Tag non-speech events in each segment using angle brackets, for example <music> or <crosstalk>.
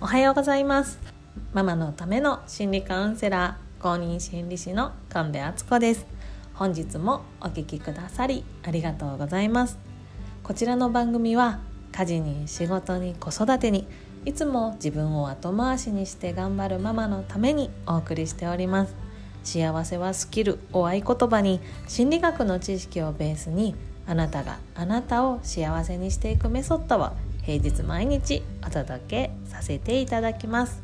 おはようございます。ママのための心理カウンセラー公認心理師の神戸敦子です。本日もお聞きくださりありがとうございます。こちらの番組は家事に仕事に子育てにいつも自分を後回しにして頑張るママのためにお送りしております。幸せはスキルを合言葉に心理学の知識をベースにあなたがあなたを幸せにしていくメソッドを平日毎日お届けさせていただきます。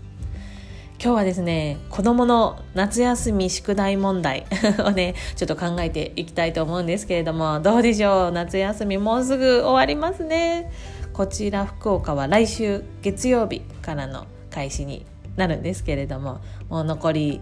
今日はですね子どもの夏休み宿題問題 <laughs> をねちょっと考えていきたいと思うんですけれどもどうでしょう？夏休みもうすぐ終わりますね。こちら福岡は来週月曜日からの開始になるんですけれどももう残り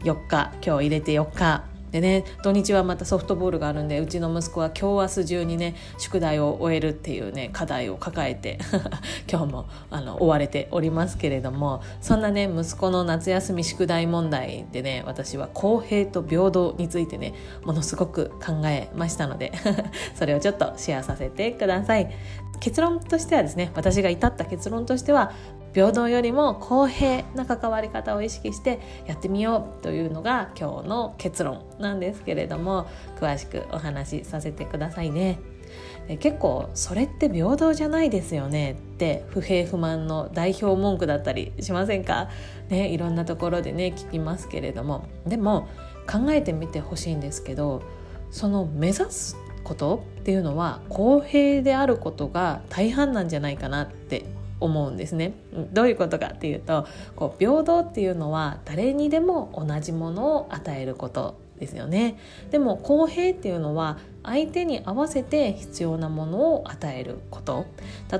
4日今日入れて4日でね土日はまたソフトボールがあるんでうちの息子は今日明日中にね宿題を終えるっていうね課題を抱えて <laughs> 今日もあの追われておりますけれどもそんなね息子の夏休み宿題問題でね私は公平と平等についてねものすごく考えましたので <laughs> それをちょっとシェアさせてください。結論としてはですね私が至った結論としては平等よりも公平な関わり方を意識してやってみようというのが今日の結論なんですけれども詳しくお話しさせてくださいね。結構それって平等じゃないですよねって不平不満の代表文句だったりしませんか？ねいろんなところでね聞きますけれどもでも考えてみてほしいんですけどその目指すことっていうのは公平であることが大半なんじゃないかなって思うんですね。どういうことかっていうとこう平等っていうのは誰にでも同じものを与えることですよね。でも公平っていうのは相手に合わせて必要なものを与えること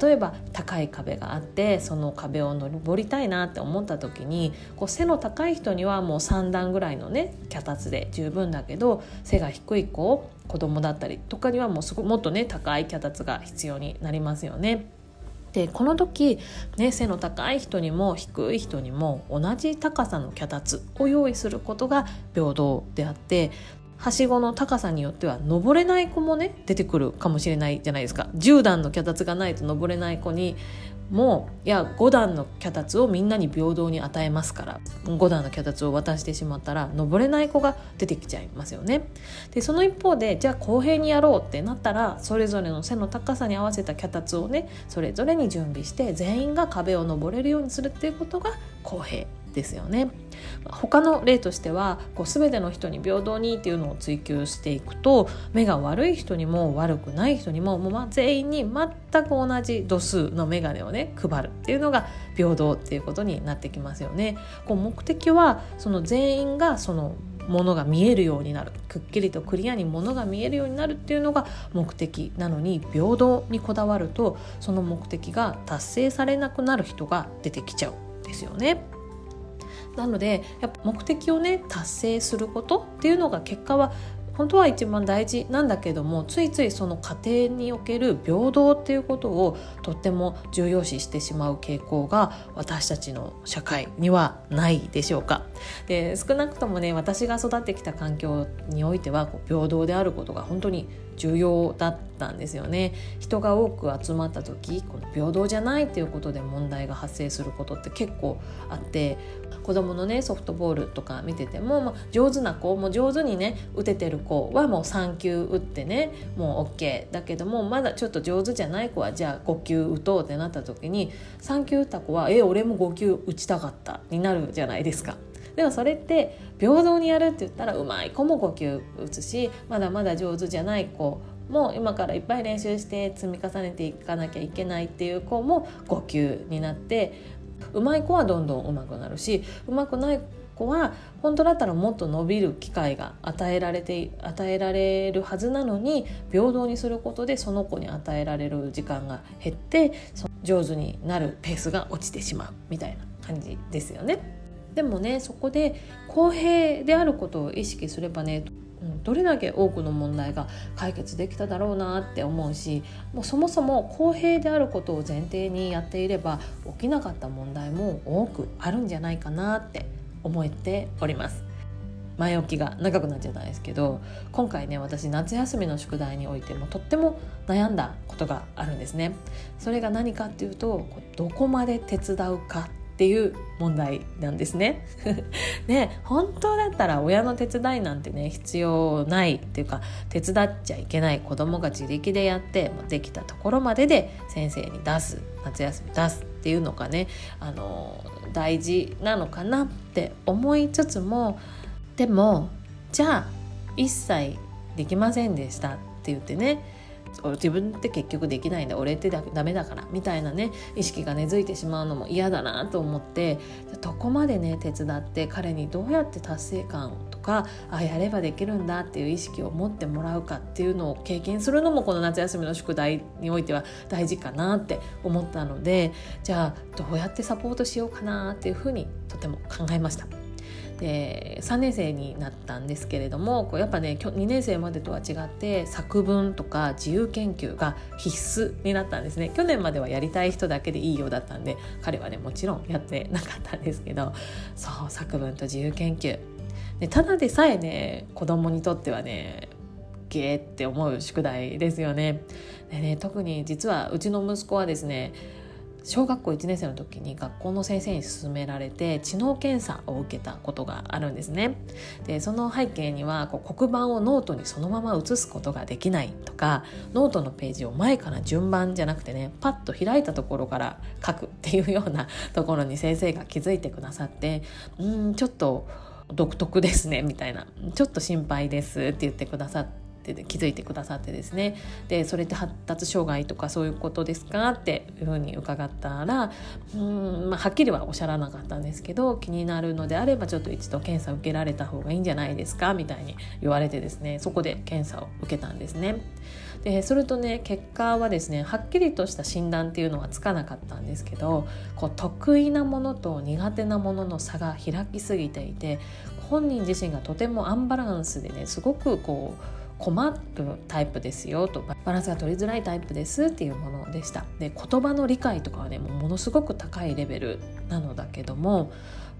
例えば高い壁があってその壁を登りたいなって思った時にこう背の高い人にはもう3段ぐらいのね脚立で十分だけど背が低い子子供だったりとかにはもうすごもっとね高い脚立が必要になりますよね。でこの時、ね、背の高い人にも低い人にも同じ高さの脚立を用意することが平等であってはしごの高さによっては登れない子もね出てくるかもしれないじゃないですか。10段の脚立がないと登れない子にもいや5段の脚立をみんなに平等に与えますから5段の脚立を渡してしまったら登れない子が出てきちゃいますよね。でその一方でじゃあ公平にやろうってなったらそれぞれの背の高さに合わせた脚立をねそれぞれに準備して全員が壁を登れるようにするっていうことが公平ですよね。他の例としてはこう全ての人に平等にっていうのを追求していくと目が悪い人にも悪くない人にももう全員に全く同じ度数の眼鏡をね配るっていうのが平等っていうことになってきますよね。こう目的はその全員がそのものが見えるようになるくっきりとクリアにものが見えるようになるっていうのが目的なのに平等にこだわるとその目的が達成されなくなる人が出てきちゃうんですよね。なのでやっぱ目的をね達成することっていうのが結果は本当は一番大事なんだけどもついついその過程における平等っていうことをとっても重要視してしまう傾向が私たちの社会にはないでしょうか。で少なくともね私が育ってきた環境においてはこう平等であることが本当に重要だったんですよね人が多く集まった時この平等じゃないっていうことで問題が発生することって結構あって子供のねソフトボールとか見てても、まあ、上手な子も上手にね打ててる子はもう3球打ってねもう OK だけどもまだちょっと上手じゃない子はじゃあ5球打とうってなった時に3球打った子は「え俺も5球打ちたかった」になるじゃないですか。でもそれって平等にやるって言ったらうまい子も呼吸打つしまだまだ上手じゃない子も今からいっぱい練習して積み重ねていかなきゃいけないっていう子も5級になってうまい子はどんどん上手くなるしうまくない子は本当だったらもっと伸びる機会が与えられて与えられるはずなのに平等にすることでその子に与えられる時間が減って上手になるペースが落ちてしまうみたいな感じですよね。でもねそこで公平であることを意識すればねどれだけ多くの問題が解決できただろうなって思うしもうそもそも公平であることを前提にやっていれば起きなかった問題も多くあるんじゃないかなって思っております。前置きが長くなっちゃったんですけど今回ね私夏休みの宿題においてもとっても悩んだことがあるんですね。それが何かっていうとどこまで手伝うかっていう問題なんですね。<laughs> ね本当だったら親の手伝いなんてね必要ないっていうか手伝っちゃいけない子供が自力でやってできたところまでで先生に出す夏休み出すっていうのがねあの大事なのかなって思いつつもでもじゃあ一切できませんでしたって言ってね自分って結局できないんだ俺ってダメだからみたいなね意識が根付いてしまうのも嫌だなと思ってどこまでね手伝って彼にどうやって達成感とかあやればできるんだっていう意識を持ってもらうかっていうのを経験するのもこの夏休みの宿題においては大事かなって思ったのでじゃあどうやってサポートしようかなっていうふうにとても考えました。で3年生になったんですけれどもこうやっぱね2年生までとは違って作文とか自由研究が必須になったんですね去年まではやりたい人だけでいいようだったんで彼はねもちろんやってなかったんですけどそう作文と自由研究でただでさえね子供にとってはねゲーって思う宿題ですよね。でね特に実はうちの息子はですね小学校1年生の時に学校の先生に勧められて知能検査を受けたことがあるんですね。でその背景にはこう黒板をノートにそのまま写すことができないとかノートのページを前から順番じゃなくてねパッと開いたところから書くっていうような <laughs> ところに先生が気づいてくださってうんちょっと独特ですねみたいなちょっと心配ですって言ってくださってって気づいてくださってですねでそれって発達障害とかそういうことですかっていうふうに伺ったらうん、まあ、はっきりはおっしゃらなかったんですけど気になるのであればちょっと一度検査を受けられた方がいいんじゃないですかみたいに言われてですねそこで検査を受けたんですね。でするとね結果はですねはっきりとした診断っていうのはつかなかったんですけどこう得意なものと苦手なものの差が開きすぎていて本人自身がとてもアンバランスでねすごくこう困るタイプですよとバランスが取りづらいタイプですっていうものでした。で言葉の理解とかはねものすごく高いレベルなのだけども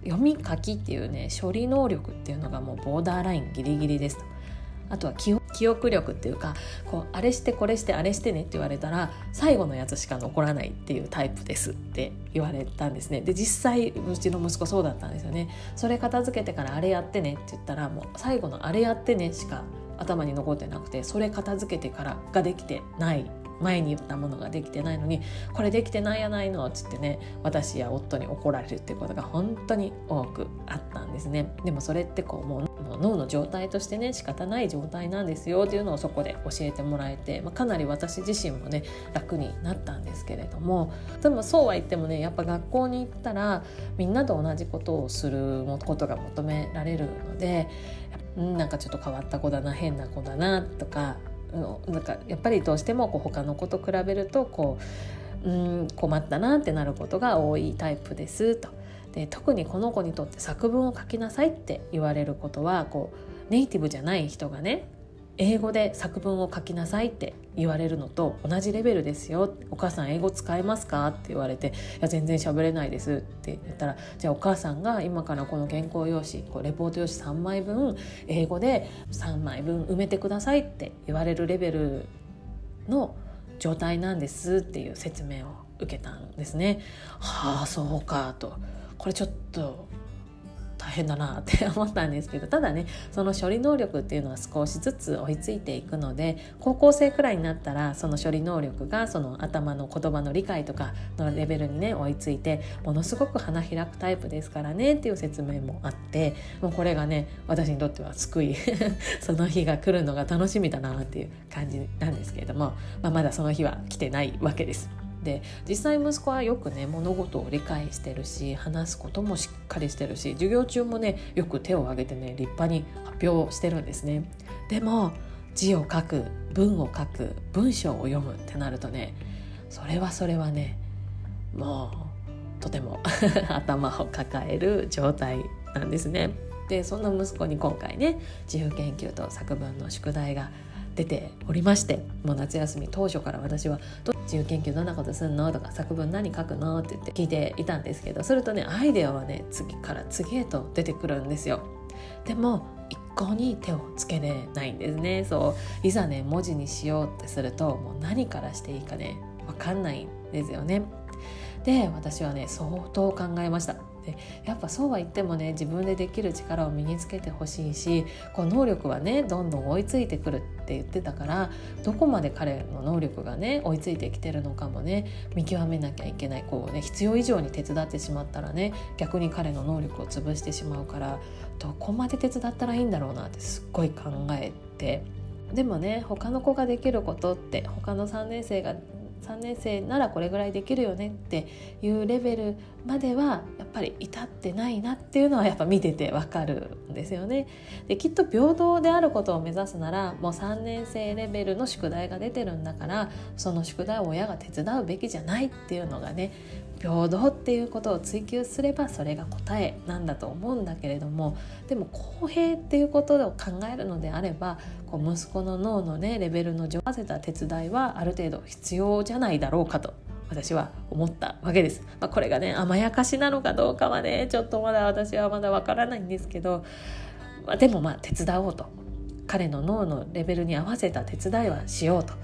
読み書きっていうね処理能力っていうのがもうボーダーラインギリギリですとあとは記憶力っていうかこうあれしてこれしてあれしてねって言われたら最後のやつしか残らないっていうタイプですって言われたんですね。で実際うちの息子そうだったんですよね。それ片付けてからあれやってねって言ったらもう最後のあれやってねしか頭に残ってなくてそれ片付けてからができてない前に言ったものができてないのにこれできてないやないのっつってね私や夫に怒られるっていうことが本当に多くあったんですね。でもそれってこうもう脳の状態としてね仕方ない状態なんですよっていうのをそこで教えてもらえて、まあ、かなり私自身もね楽になったんですけれどもでもそうは言ってもねやっぱ学校に行ったらみんなと同じことをすることが求められるのでなんかちょっと変わった子だな変な子だなとかなんかやっぱりどうしてもこう他の子と比べるとこううん困ったなってなることが多いタイプですと。で特にこの子にとって作文を書きなさいって言われることはこうネイティブじゃない人がね英語で作文を書きなさいって言われるのと同じレベルですよお母さん英語使えますか？って言われていや全然喋れないです。って言ったらじゃあお母さんが今からこの原稿用紙こうレポート用紙3枚分英語で3枚分埋めてくださいって言われるレベルの状態なんです。っていう説明を受けたんですね。はあそうかと。これちょっと変だなって思ったんですけどただねその処理能力っていうのは少しずつ追いついていくので高校生くらいになったらその処理能力がその頭の言葉の理解とかのレベルにね追いついてものすごく花開くタイプですからねっていう説明もあってもうこれがね私にとっては救い <laughs> その日が来るのが楽しみだなっていう感じなんですけれども、まあ、まだその日は来てないわけです。で実際息子はよくね物事を理解してるし話すこともしっかりしてるし授業中もねよく手を挙げてね立派に発表してるんですね。でも字を書く文を書く文章を読むってなるとねそれはそれはねもうとても <laughs> 頭を抱える状態なんですね。でそんな息子に今回ね自由研究と作文の宿題が出ておりましてもう夏休み当初から私は「自由研究どんなことすんの?」とか「作文何書くの?」って言って聞いていたんですけどするとねアイデアはね次から次へと出てくるんですよ。でも一向に手をつけれないんですねそういざね文字にしようってするともう何からしていいかね分かんないんですよね。で私はね相当考えましたでやっぱそうは言ってもね自分でできる力を身につけてほしいしこう能力はねどんどん追いついてくるって言ってたからどこまで彼の能力がね追いついてきてるのかもね見極めなきゃいけないこうね必要以上に手伝ってしまったらね逆に彼の能力を潰してしまうからどこまで手伝ったらいいんだろうなってすっごい考えてでもね他の子ができることって他の3年生が3年生ならこれぐらいできるよねっていうレベルまではやっぱり至ってないなっていうのはやっぱ見ててわかるんですよね。できっと平等であることを目指すならもう3年生レベルの宿題が出てるんだからその宿題を親が手伝うべきじゃないっていうのがね平等っていうことを追求すればそれが答えなんだと思うんだけれどもでも公平っていうことを考えるのであればこう息子の脳のねレベルの上合わせた手伝いはある程度必要じゃないだろうかと私は思ったわけです。まあ、これがね甘やかしなのかどうかはねちょっとまだ私はまだわからないんですけど、まあ、でもまあ手伝おうと。彼の脳のレベルに合わせた手伝いはしようと。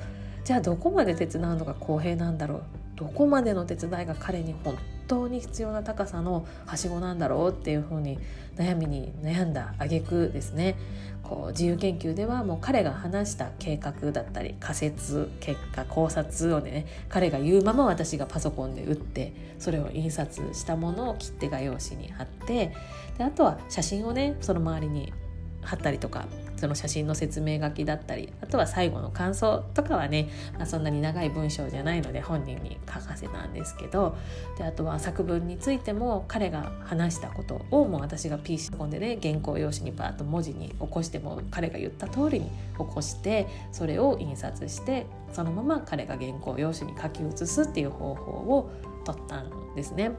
じゃあどこまで手伝うのが公平なんだろう。どこまでの手伝いが彼に本当に必要な高さのはしごなんだろうっていうふうに悩みに悩んだ挙句ですね。こう自由研究ではもう彼が話した計画だったり仮説結果考察をね彼が言うまま私がパソコンで打ってそれを印刷したものを切手画用紙に貼ってであとは写真をねその周りに貼ったりとかその写真の説明書きだったりあとは最後の感想とかはね、まあ、そんなに長い文章じゃないので本人に書かせたんですけどであとは作文についても彼が話したことをもう私が PC コンでね原稿用紙にバーッと文字に起こしても彼が言った通りに起こしてそれを印刷してそのまま彼が原稿用紙に書き写すっていう方法を取ったんですね。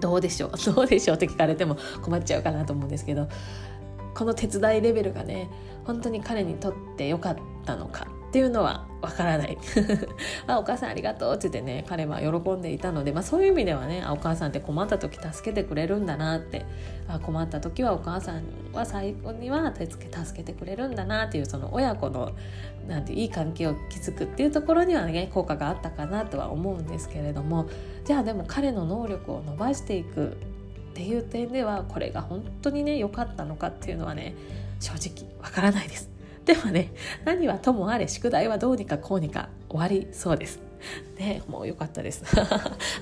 どうでしょう？<laughs> どうでしょうって聞かれても困っちゃうかなと思うんですけどこの手伝いレベルがね本当に彼にとって良かったのかっていうのはわからない。<laughs> あお母さんありがとうって言ってね彼は喜んでいたので、まあ、そういう意味ではねあお母さんって困った時助けてくれるんだなって。あ困った時はお母さんは最後には助け助けてくれるんだなっていうその親子のなんていい関係を築くっていうところにはね効果があったかなとは思うんですけれども。じゃあでも彼の能力を伸ばしていくっていう点ではこれが本当にね良かったのかっていうのはね正直わからないです。でもね何はともあれ宿題はどうにかこうにか終わりそうです。ね、もう良かったです。<laughs>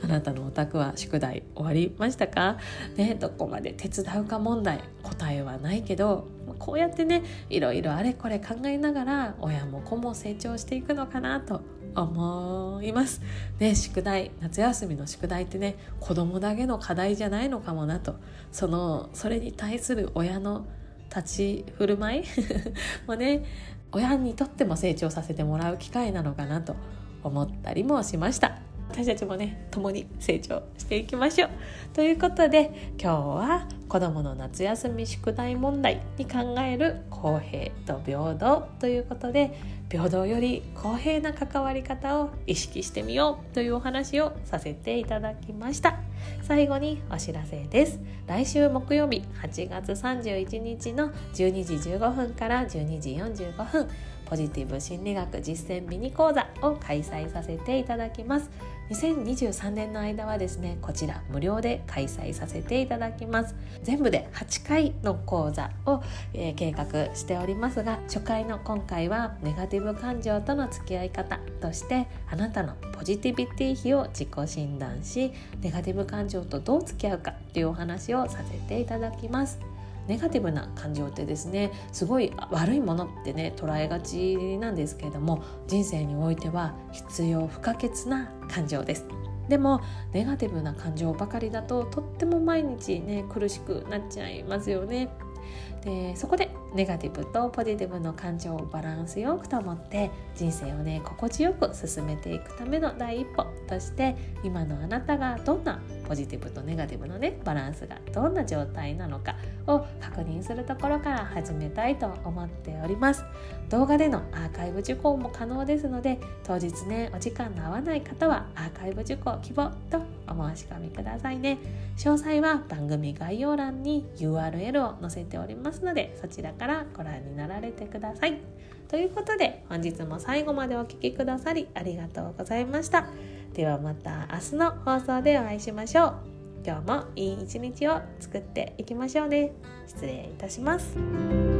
あなたのお宅は宿題終わりましたか？ね、どこまで手伝うか問題答えはないけどこうやってねいろいろあれこれ考えながら親も子も成長していくのかなと思います。ね、宿題夏休みの宿題ってね子供だけの課題じゃないのかもなとそのそれに対する親の立ち振る舞い <laughs> もね親にとっても成長させてもらう機会なのかなと思ったりもしました。私たちもね共に成長していきましょう。ということで今日は子どもの夏休み宿題問題に考える公平と平等ということで平等より公平な関わり方を意識してみようというお話をさせていただきました。最後にお知らせです。来週木曜日8月31日の12時15分から12時45分ポジティブ心理学実践ミニ講座を開催させていただきます。2023年の間はですねこちら無料で開催させていただきます。全部で8回の講座を、えー、計画しておりますが初回の今回はネガティブ感情との付き合い方としてあなたのポジティビティ比を自己診断しネガティブ感情とどう付き合うかというお話をさせていただきます。ネガティブな感情ってですねすごい悪いものってね捉えがちなんですけれども人生においては必要不可欠な感情です。でもネガティブな感情ばかりだととっても毎日ね苦しくなっちゃいますよね。でそこでネガティブとポジティブの感情をバランスよく保って人生をね心地よく進めていくための第一歩として今のあなたがどんなポジティブとネガティブのねバランスがどんな状態なのかを確認するところから始めたいと思っております。動画でのアーカイブ受講も可能ですので当日ねお時間の合わない方はアーカイブ受講希望とお申し込みくださいね。詳細は番組概要欄に URL を載せておりますのでそちらからご覧になられてください。ということで本日も最後までお聴きくださりありがとうございました。ではまた明日の放送でお会いしましょう。今日もいい一日を作っていきましょうね。失礼いたします。